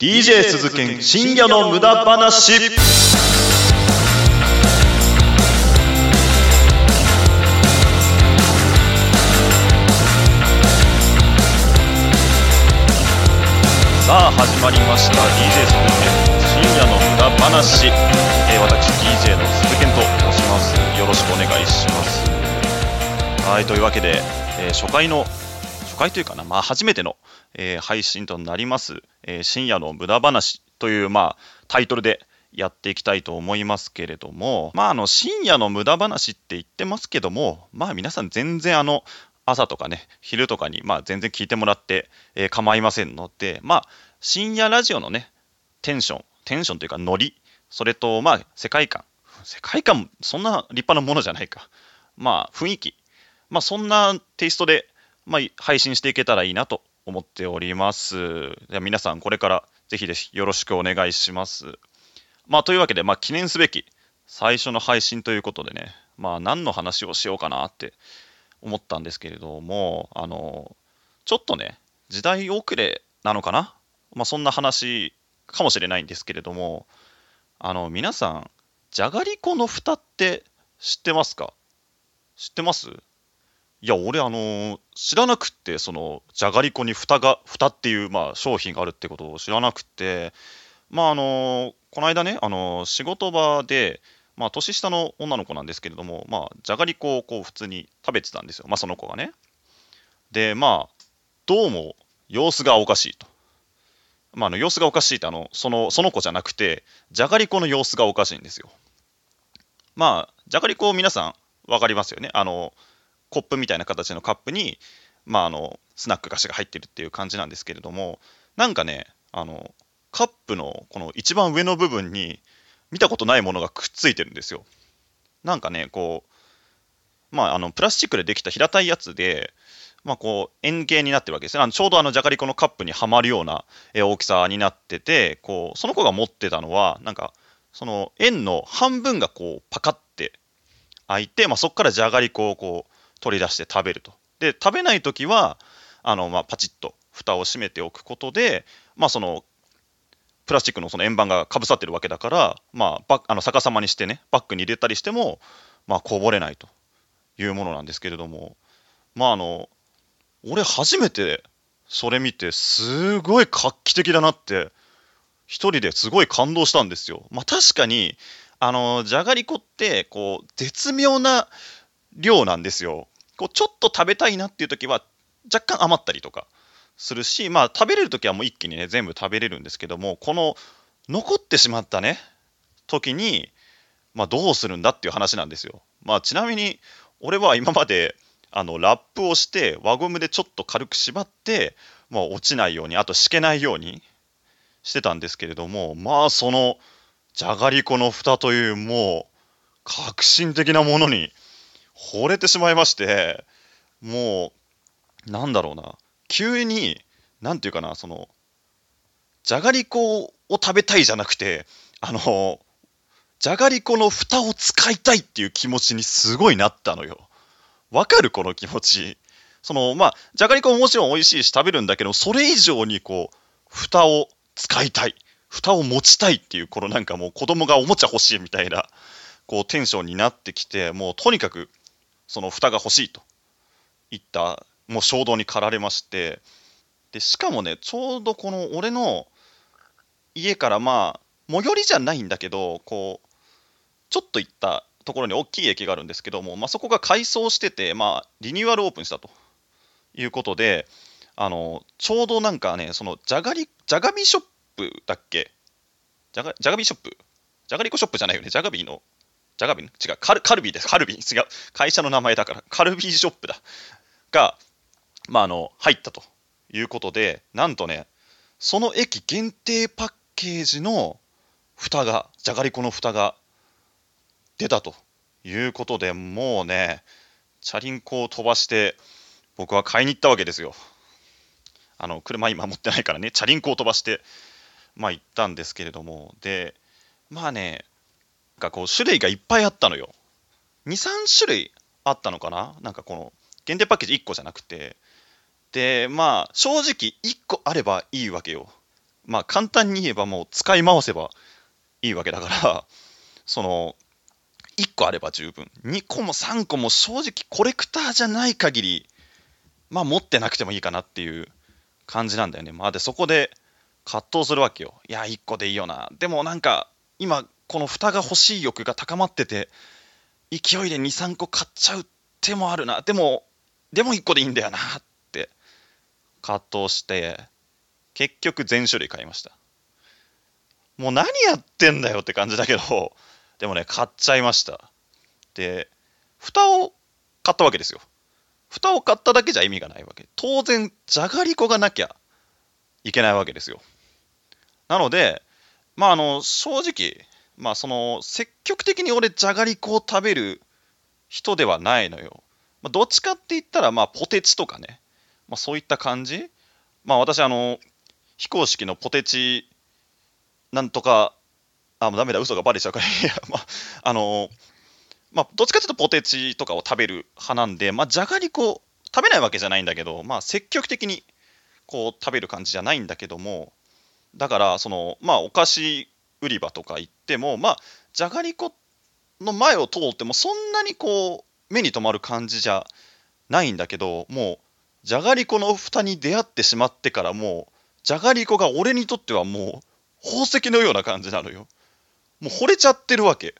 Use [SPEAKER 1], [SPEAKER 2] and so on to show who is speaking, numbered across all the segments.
[SPEAKER 1] DJ 鈴研深夜の無駄話。さあ始まりました。DJ 鈴研深夜の無駄話、えー私 DJ の鈴研と申します。よろしくお願いします。はいというわけで、えー初回の回というかな、まあ、初めての、えー配信となります、えー深夜の無駄話という、まあ、タイトルでやっていきたいと思いますけれども、まあ、あの深夜の無駄話って言ってますけども、まあ、皆さん全然あの朝とかね、昼とかに、まあ、全然聞いてもらって、えー構いませんので、まあ、深夜ラジオのね、テンション、テンションというかノリ、それと、まあ、世界観、世界観、そんな立派なものじゃないか。まあ、雰囲気、まあ、そんなテイストで、まあ、配信していけたらいいなと思っております。じゃ皆さん、これからぜひぜひよろしくお願いします。まあ、というわけで、まあ、記念すべき最初の配信ということでね、まあ、何の話をしようかなって思ったんですけれども、あの、ちょっとね、時代遅れなのかな？まあ、そんな話かもしれないんですけれども、あの、皆さん、じゃがりこの蓋って知ってますか？知ってます？いや、俺、あの知らなくって、その、じゃがりこに蓋が、蓋っていう、まあ、商品があるってことを知らなくて、まあ、あのこの間ね、あの仕事場で、まあ、年下の女の子なんですけれども、まあ、じゃがりこをこう普通に食べてたんですよ、まあ、その子がね。で、まあ、どうも様子がおかしいと。まあ、あの様子がおかしいってあのその、その子じゃなくて、じゃがりこの様子がおかしいんですよ。まあ、じゃがりこ皆さん分かりますよね。あのコップみたいな形のカップに、まあ、あのスナック菓子が入ってるっていう感じなんですけれども、なんかね、あのカップのこの一番上の部分に見たことないものがくっついてるんですよ。なんかね、こう、まあ、あのプラスチックでできた平たいやつで、まあ、こう円形になってるわけですね。あのちょうどあのじゃがりこのカップにはまるような大きさになってて、こうその子が持ってたのは、なんかその円の半分がこうパカって開いて、まあ、そこからじゃがりこをこう取り出して食べると。で、食べないときは、あのまあパチッと蓋を閉めておくことで、まあ、そのプラスチックのその円盤がかぶさってるわけだから、まあ、バあの逆さまにしてね、バッグに入れたりしても、まあ、こぼれないというものなんですけれども、まあ、あの、俺初めてそれ見て、すごい画期的だなって、一人ですごい感動したんですよ。まあ、確かに、あの、じゃがりこって、こう、絶妙な量なんですよ。こう、ちょっと食べたいなっていう時は、若干余ったりとかするし、まあ、食べれる時はもう一気にね、全部食べれるんですけども、この、残ってしまったね、時に、まあ、どうするんだっていう話なんですよ。まあ、ちなみに、俺は今まで、あの、ラップをして、輪ゴムでちょっと軽く縛って、まあ、落ちないように、あと、しけないようにしてたんですけれども、まあ、その、じゃがりこの蓋という、もう、革新的なものに惚れてしまいまして、もう、なんだろうな、急に、なんていうかな、その、じゃがりこを食べたいじゃなくて、あの、じゃがりこの蓋を使いたいっていう気持ちにすごいなったのよ。わかるこの気持ち。その、まあ、じゃがりこももちろん美味しいし食べるんだけど、それ以上にこう、蓋を使いたい。蓋を持ちたいっていう、このなんかもう子供がおもちゃ欲しいみたいな、こうテンションになってきて、もうとにかく、その蓋が欲しいといった、もう衝動に駆られまして、で、しかもね、ちょうどこの俺の家からまあ、最寄りじゃないんだけど、こう、ちょっと行ったところに大きい駅があるんですけども、まあ、そこが改装してて、まあ、リニューアルオープンしたということで、あのちょうどなんかね、そのじゃがり、じゃがビショップだっけ？じゃがじゃがビショップ？じゃがりこショップじゃないよね、じゃがビーの、じゃがビー違う、カルカルビーです、カルビー、違う、会社の名前だから、カルビーショップだ、が、まあ、あの入ったということで、なんとね、その駅限定パッケージの蓋が、じゃがりこの蓋が出たということでもうね、チャリンコを飛ばして、僕は買いに行ったわけですよ。あの車今持ってないからね、チャリンコを飛ばして、まあ行ったんですけれども、で、まあね、かこう種類がいっぱいあったのよ。2、3種類あったのかな？なんかこの限定パッケージ1個じゃなくて、で、まあ正直1個あればいいわけよ。まあ簡単に言えばもう使い回せばいいわけだから、その、1個あれば十分。2個も3個も正直コレクターじゃない限り、まあ持ってなくてもいいかなっていう感じなんだよね。まあで、そこで葛藤するわけよ。いや、1個でいいよな。でもなんか、今、この蓋が欲しい欲が高まってて、勢いで2、3個買っちゃう手もあるな。でも、でも1個でいいんだよなって葛藤して、結局全種類買いました。もう何やってんだよって感じだけど、でもね、買っちゃいました。で、蓋を買ったわけですよ。蓋を買っただけじゃ意味がないわけ。当然、じゃがりこがなきゃいけないわけですよ。なので、まあ、あの、正直、まあ、その、積極的に俺、じゃがりこを食べる人ではないのよ。まあ、どっちかって言ったら、まあ、ポテチとかね、まあ、そういった感じ。まあ、私、あの、非公式のポテチなんとか、あ、もうダメだ、嘘がバレちゃうから、いや、まあ、あのまあ、どっちかというとポテチとかを食べる派なんで、まあ、じゃがりこ、食べないわけじゃないんだけど、まあ、積極的にこう食べる感じじゃないんだけども、だから、その、まあ、お菓子売り場とか行っても、まあ、じゃがりこの前を通っても、そんなにこう、目に留まる感じじゃないんだけど、もう、じゃがりこの蓋に出会ってしまってから、もう、じゃがりこが俺にとってはもう、宝石のような感じなのよ。もう惚れちゃってるわけ。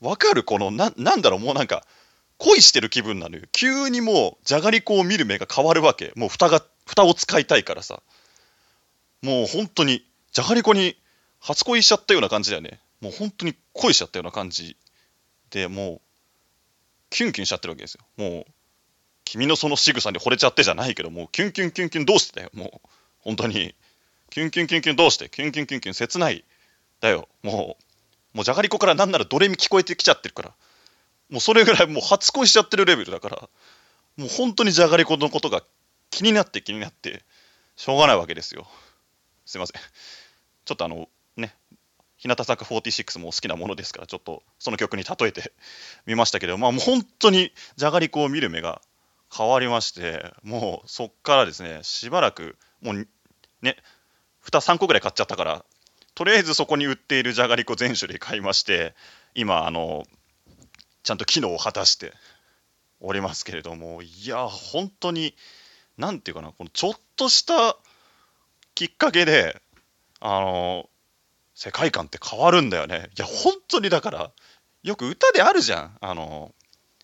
[SPEAKER 1] わかるこのな、なんだろう、もうなんか、恋してる気分なのよ。急にもう、じゃがりこを見る目が変わるわけ。もう蓋が、蓋を使いたいからさ。もう本当に、じゃがりこに初恋しちゃったような感じだよね。もう本当に恋しちゃったような感じで、もう、キュンキュンしちゃってるわけですよ。もう、君のその仕草に惚れちゃってじゃないけど、もうキュンキュンキュンキュンどうしてだよ。もう、本当に。キュンキュンキュンキュンどうしてキュンキュンキュンキュン切ない。だよ。もう、もうじゃがりこからなんならドレミ聞こえてきちゃってるから。もうそれぐらいもう初恋しちゃってるレベルだから、もう本当にじゃがりこのことが気になって気になって、しょうがないわけですよ。すいません。ちょっとあの、日向坂46も好きなものですから、ちょっとその曲に例えて みましたけど、まあもう本当にじゃがりこを見る目が変わりまして、もうそっからですね、しばらく、もうね、蓋3個ぐらい買っちゃったから、とりあえずそこに売っているじゃがりこ全種類買いまして、今、あの、ちゃんと機能を果たしておりますけれども、いや、本当に、なんていうかな、このちょっとしたきっかけで、あの、世界観って変わるんだよね。いや、本当にだから、よく歌であるじゃん。あの、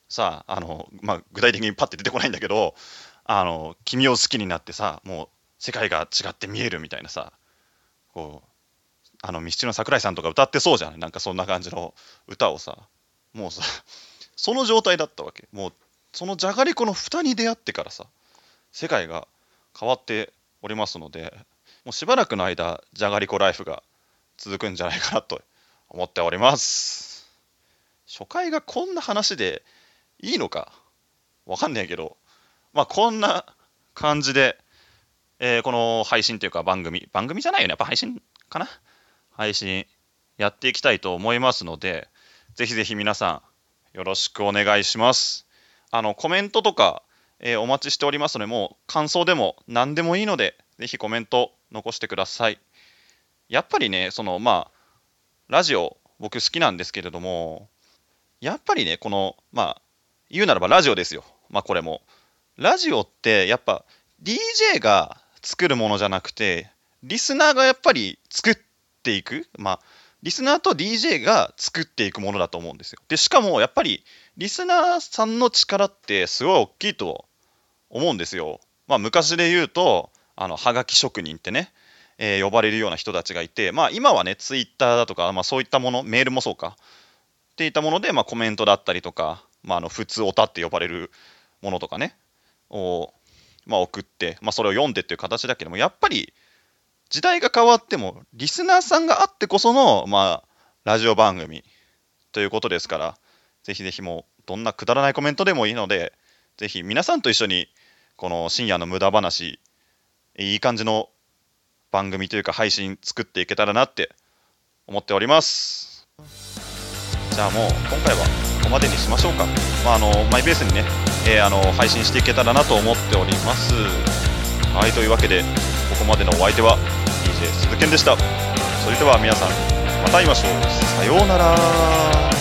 [SPEAKER 1] さあ、あの、まあ、具体的にパッて出てこないんだけど、あの、君を好きになってさ、もう世界が違って見えるみたいなさこうあのミスチルの桜井さんとか歌ってそうじゃんなんかそんな感じの歌をさもうさその状態だったわけもうそのじゃがりこの蓋に出会ってからさ世界が変わっておりますのでもうしばらくの間じゃがりこライフが続くんじゃないかなと思っております。初回がこんな話でいいのか？わかんないけど。まあこんな感じでえー、この配信というか番組、番組じゃないよね、やっぱ配信かな？配信やっていきたいと思いますので、ぜひぜひ皆さん、よろしくお願いします。あの、コメントとか、えー、お待ちしておりますので、もう感想でも何でもいいので、ぜひコメント残してください。やっぱりね、その、まあ、ラジオ、僕好きなんですけれども、やっぱりね、この、まあ、言うならばラジオですよ。まあ、これも。ラジオって、やっぱ、DJ が作るものじゃなくて、リスナーがやっぱり作っていく、まあ、リスナーと DJ が作っていくものだと思うんですよ。で、しかもやっぱりリスナーさんの力ってすごい大きいと思うんですよ。まあ、昔で言うと、あの、はがき職人ってね、え、呼ばれるような人たちがいて、まあ、今はね、ツイッターだとか、まあ、そういったもの、メールもそうか、っていったもので、まあ、コメントだったりとか、まあ、あの普通オタって呼ばれるものとかね、をまあ、送って、まあ、それを読んでっていう形だけども、やっぱり時代が変わっても、リスナーさんがあってこその、まあ、ラジオ番組ということですから、ぜひぜひもう、どんなくだらないコメントでもいいので、ぜひ皆さんと一緒に、この深夜の無駄話、いい感じの番組というか配信作っていけたらなって思っております。じゃあもう今回はここまでにしましょうか。まあ、あのマイペースにね、えー、あの配信していけたらなと思っております。はい、というわけで、ここまでのお相手は DJ 鈴賢でしたそれでは皆さんまた会いましょうさようなら